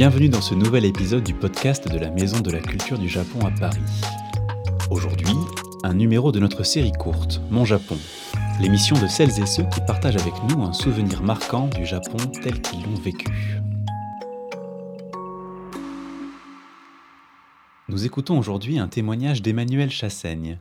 Bienvenue dans ce nouvel épisode du podcast de la Maison de la Culture du Japon à Paris. Aujourd'hui, un numéro de notre série courte, Mon Japon, l'émission de celles et ceux qui partagent avec nous un souvenir marquant du Japon tel qu'ils l'ont vécu. Nous écoutons aujourd'hui un témoignage d'Emmanuel Chassaigne.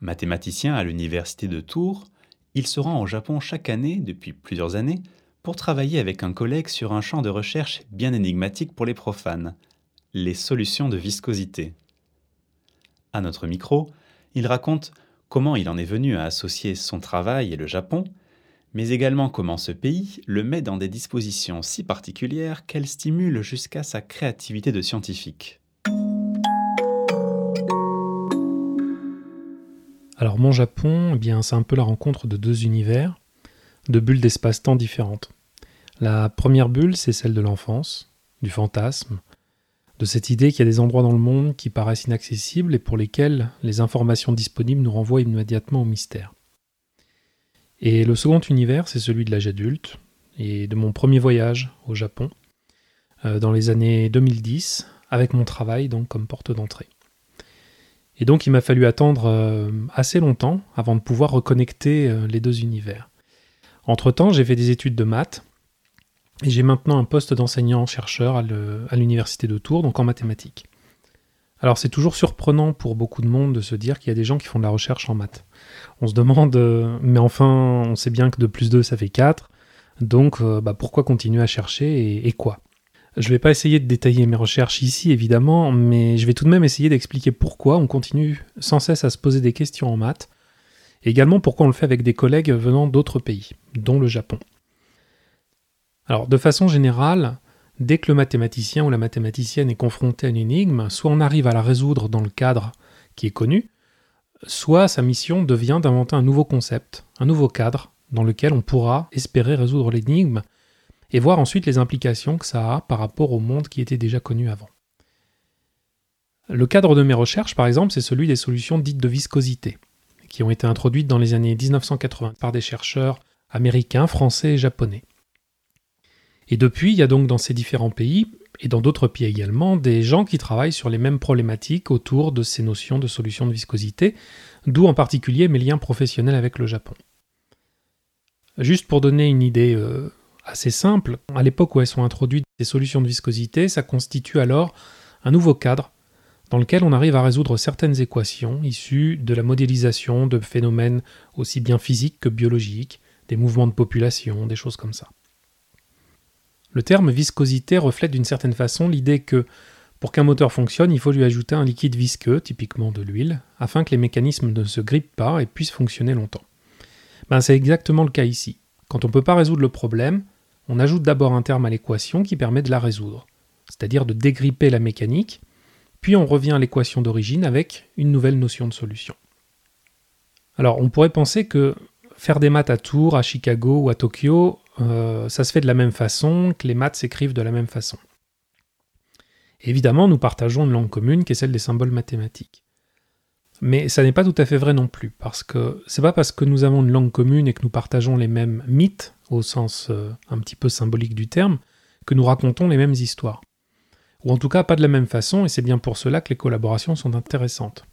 Mathématicien à l'université de Tours, il se rend au Japon chaque année, depuis plusieurs années, pour travailler avec un collègue sur un champ de recherche bien énigmatique pour les profanes, les solutions de viscosité. À notre micro, il raconte comment il en est venu à associer son travail et le Japon, mais également comment ce pays le met dans des dispositions si particulières qu'elles stimulent jusqu'à sa créativité de scientifique. Alors mon Japon, eh bien c'est un peu la rencontre de deux univers, de bulles d'espace-temps différentes. La première bulle, c'est celle de l'enfance, du fantasme, de cette idée qu'il y a des endroits dans le monde qui paraissent inaccessibles et pour lesquels les informations disponibles nous renvoient immédiatement au mystère. Et le second univers, c'est celui de l'âge adulte et de mon premier voyage au Japon, euh, dans les années 2010, avec mon travail donc comme porte d'entrée. Et donc il m'a fallu attendre euh, assez longtemps avant de pouvoir reconnecter euh, les deux univers. Entre-temps, j'ai fait des études de maths et j'ai maintenant un poste d'enseignant-chercheur à l'université de Tours, donc en mathématiques. Alors c'est toujours surprenant pour beaucoup de monde de se dire qu'il y a des gens qui font de la recherche en maths. On se demande, euh, mais enfin, on sait bien que de plus 2, ça fait 4, donc euh, bah, pourquoi continuer à chercher et, quoi? Je ne vais pas essayer de détailler mes recherches ici, évidemment, mais je vais tout de même essayer d'expliquer pourquoi on continue sans cesse à se poser des questions en maths, et également pourquoi on le fait avec des collègues venant d'autres pays, dont le Japon. Alors, de façon générale, dès que le mathématicien ou la mathématicienne est confronté à une énigme, soit on arrive à la résoudre dans le cadre qui est connu, soit sa mission devient d'inventer un nouveau concept, un nouveau cadre dans lequel on pourra espérer résoudre l'énigme et voir ensuite les implications que ça a par rapport au monde qui était déjà connu avant. Le cadre de mes recherches, par exemple, c'est celui des solutions dites de viscosité, qui ont été introduites dans les années 1980 par des chercheurs américains, français et japonais. Et depuis, il y a donc dans ces différents pays, et dans d'autres pays également, des gens qui travaillent sur les mêmes problématiques autour de ces notions de solutions de viscosité, d'où en particulier mes liens professionnels avec le Japon. Juste pour donner une idée euh, assez simple, à l'époque où elles sont introduites ces solutions de viscosité, ça constitue alors un nouveau cadre dans lequel on arrive à résoudre certaines équations issues de la modélisation de phénomènes aussi bien physiques que biologiques, des mouvements de population, des choses comme ça. Le terme viscosité reflète d'une certaine façon l'idée que pour qu'un moteur fonctionne, il faut lui ajouter un liquide visqueux, typiquement de l'huile, afin que les mécanismes ne se grippent pas et puissent fonctionner longtemps. Ben, c'est exactement le cas ici. Quand on ne peut pas résoudre le problème, on ajoute d'abord un terme à l'équation qui permet de la résoudre, c'est-à-dire de dégripper la mécanique, puis on revient à l'équation d'origine avec une nouvelle notion de solution. Alors on pourrait penser que faire des maths à Tours, à Chicago ou à Tokyo, euh, ça se fait de la même façon, que les maths s'écrivent de la même façon. évidemment, nous partageons une langue commune qui est celle des symboles mathématiques. Mais ça n'est pas tout à fait vrai non plus, parce que c'est pas parce que nous avons une langue commune et que nous partageons les mêmes mythes, au sens euh, un petit peu symbolique du terme, que nous racontons les mêmes histoires. Ou en tout cas pas de la même façon, et c'est bien pour cela que les collaborations sont intéressantes.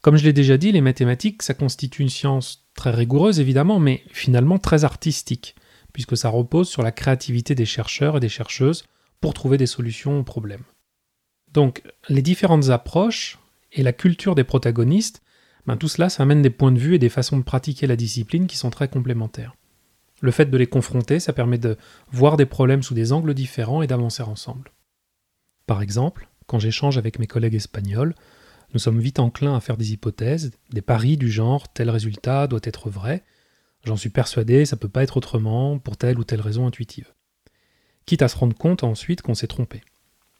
Comme je l'ai déjà dit, les mathématiques, ça constitue une science très rigoureuse évidemment, mais finalement très artistique, puisque ça repose sur la créativité des chercheurs et des chercheuses pour trouver des solutions aux problèmes. Donc les différentes approches et la culture des protagonistes, ben, tout cela, ça amène des points de vue et des façons de pratiquer la discipline qui sont très complémentaires. Le fait de les confronter, ça permet de voir des problèmes sous des angles différents et d'avancer ensemble. Par exemple, quand j'échange avec mes collègues espagnols, nous sommes vite enclins à faire des hypothèses, des paris du genre tel résultat doit être vrai, j'en suis persuadé, ça peut pas être autrement, pour telle ou telle raison intuitive. Quitte à se rendre compte ensuite qu'on s'est trompé.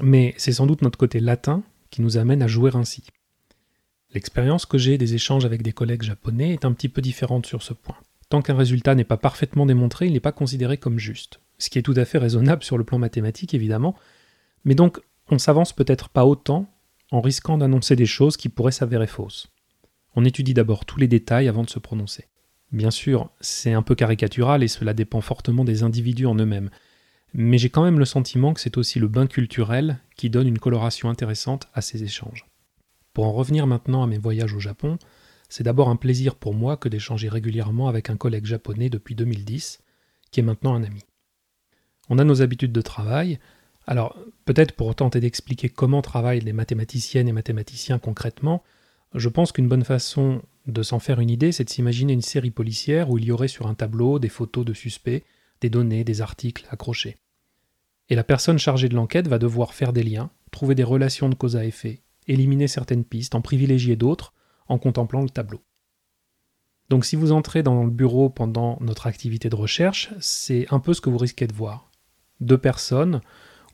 Mais c'est sans doute notre côté latin qui nous amène à jouer ainsi. L'expérience que j'ai des échanges avec des collègues japonais est un petit peu différente sur ce point. Tant qu'un résultat n'est pas parfaitement démontré, il n'est pas considéré comme juste. Ce qui est tout à fait raisonnable sur le plan mathématique, évidemment. Mais donc, on s'avance peut-être pas autant en risquant d'annoncer des choses qui pourraient s'avérer fausses. On étudie d'abord tous les détails avant de se prononcer. Bien sûr, c'est un peu caricatural et cela dépend fortement des individus en eux-mêmes. mais j'ai quand même le sentiment que c'est aussi le bain culturel qui donne une coloration intéressante à ces échanges. Pour en revenir maintenant à mes voyages au Japon, c'est d'abord un plaisir pour moi que d'échanger régulièrement avec un collègue japonais depuis 2010, qui est maintenant un ami. On a nos habitudes de travail, alors peut-être pour tenter d'expliquer comment travaillent les mathématiciennes et mathématiciens concrètement, je pense qu'une bonne façon de s'en faire une idée, c'est de s'imaginer une série policière où il y aurait sur un tableau des photos de suspects, des données, des articles accrochés. Et la personne chargée de l'enquête va devoir faire des liens, trouver des relations de cause à effet, éliminer certaines pistes, en privilégier d'autres, en contemplant le tableau. Donc si vous entrez dans le bureau pendant notre activité de recherche, c'est un peu ce que vous risquez de voir. Deux personnes,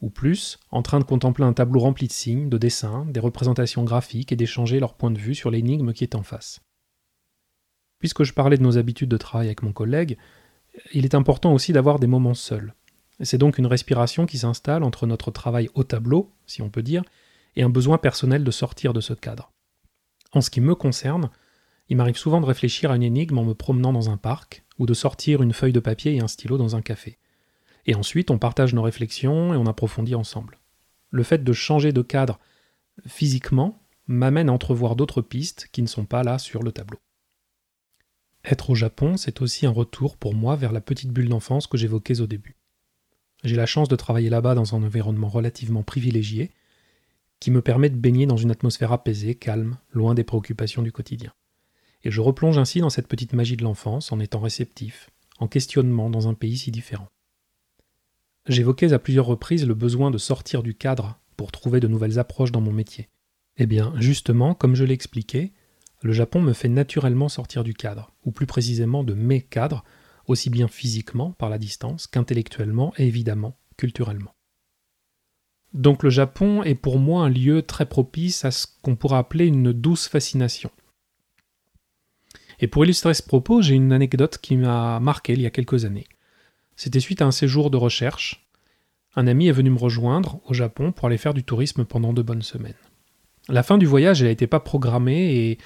ou plus, en train de contempler un tableau rempli de signes, de dessins, des représentations graphiques et d'échanger leur point de vue sur l'énigme qui est en face. Puisque je parlais de nos habitudes de travail avec mon collègue, il est important aussi d'avoir des moments seuls. C'est donc une respiration qui s'installe entre notre travail au tableau, si on peut dire, et un besoin personnel de sortir de ce cadre. En ce qui me concerne, il m'arrive souvent de réfléchir à une énigme en me promenant dans un parc, ou de sortir une feuille de papier et un stylo dans un café. Et ensuite, on partage nos réflexions et on approfondit ensemble. Le fait de changer de cadre physiquement m'amène à entrevoir d'autres pistes qui ne sont pas là sur le tableau. Être au Japon, c'est aussi un retour pour moi vers la petite bulle d'enfance que j'évoquais au début. J'ai la chance de travailler là-bas dans un environnement relativement privilégié, qui me permet de baigner dans une atmosphère apaisée, calme, loin des préoccupations du quotidien. Et je replonge ainsi dans cette petite magie de l'enfance en étant réceptif, en questionnement dans un pays si différent. J'évoquais à plusieurs reprises le besoin de sortir du cadre pour trouver de nouvelles approches dans mon métier. Eh bien, justement, comme je l'ai expliqué, le Japon me fait naturellement sortir du cadre, ou plus précisément de mes cadres, aussi bien physiquement, par la distance, qu'intellectuellement et évidemment culturellement. Donc le Japon est pour moi un lieu très propice à ce qu'on pourrait appeler une douce fascination. Et pour illustrer ce propos, j'ai une anecdote qui m'a marqué il y a quelques années. C'était suite à un séjour de recherche. Un ami est venu me rejoindre au Japon pour aller faire du tourisme pendant deux bonnes semaines. La fin du voyage, elle n'était pas programmée et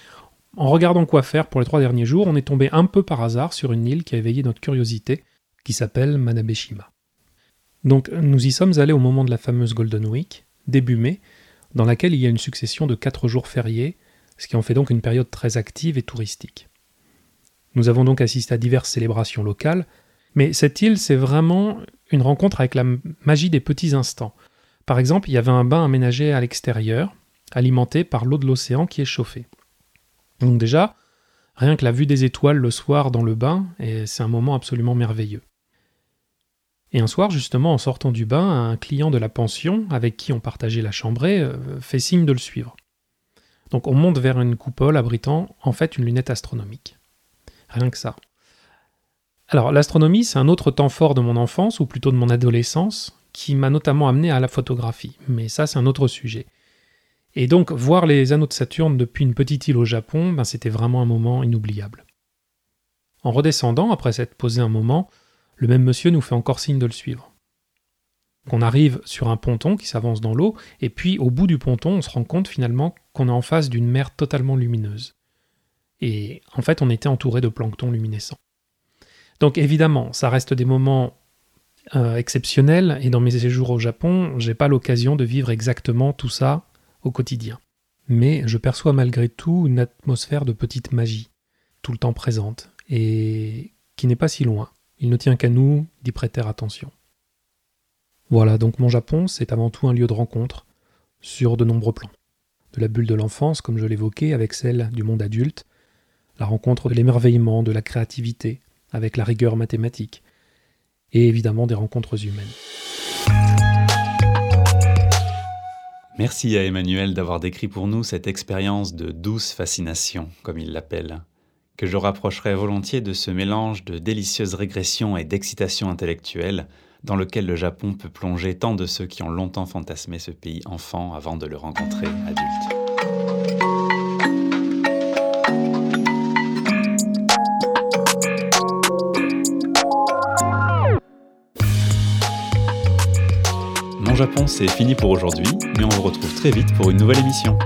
en regardant quoi faire pour les trois derniers jours, on est tombé un peu par hasard sur une île qui a éveillé notre curiosité, qui s'appelle Manabeshima. Donc nous y sommes allés au moment de la fameuse Golden Week, début mai, dans laquelle il y a une succession de quatre jours fériés, ce qui en fait donc une période très active et touristique. Nous avons donc assisté à diverses célébrations locales, mais cette île, c'est vraiment une rencontre avec la magie des petits instants. Par exemple, il y avait un bain aménagé à l'extérieur, alimenté par l'eau de l'océan qui est chauffée. Donc déjà, rien que la vue des étoiles le soir dans le bain, c'est un moment absolument merveilleux. Et un soir, justement, en sortant du bain, un client de la pension, avec qui on partageait la chambrée, euh, fait signe de le suivre. Donc on monte vers une coupole abritant en fait une lunette astronomique. Rien que ça. Alors l'astronomie, c'est un autre temps fort de mon enfance, ou plutôt de mon adolescence, qui m'a notamment amené à la photographie. Mais ça, c'est un autre sujet. Et donc, voir les anneaux de Saturne depuis une petite île au Japon, ben, c'était vraiment un moment inoubliable. En redescendant, après s'être posé un moment, le même monsieur nous fait encore signe de le suivre. On arrive sur un ponton qui s'avance dans l'eau, et puis au bout du ponton, on se rend compte finalement qu'on est en face d'une mer totalement lumineuse. Et en fait, on était entouré de plancton luminescent. Donc évidemment, ça reste des moments euh, exceptionnels, et dans mes séjours au Japon, j'ai pas l'occasion de vivre exactement tout ça au quotidien. Mais je perçois malgré tout une atmosphère de petite magie, tout le temps présente, et qui n'est pas si loin. Il ne tient qu'à nous d'y prêter attention. Voilà, donc mon Japon, c'est avant tout un lieu de rencontre, sur de nombreux plans. De la bulle de l'enfance, comme je l'évoquais, avec celle du monde adulte, la rencontre de l'émerveillement, de la créativité, avec la rigueur mathématique, et évidemment des rencontres humaines. Merci à Emmanuel d'avoir décrit pour nous cette expérience de douce fascination, comme il l'appelle que je rapprocherai volontiers de ce mélange de délicieuse régression et d'excitation intellectuelle dans lequel le Japon peut plonger tant de ceux qui ont longtemps fantasmé ce pays enfant avant de le rencontrer adulte. Japon, c'est fini pour aujourd'hui, mais on se retrouve très vite pour une nouvelle émission.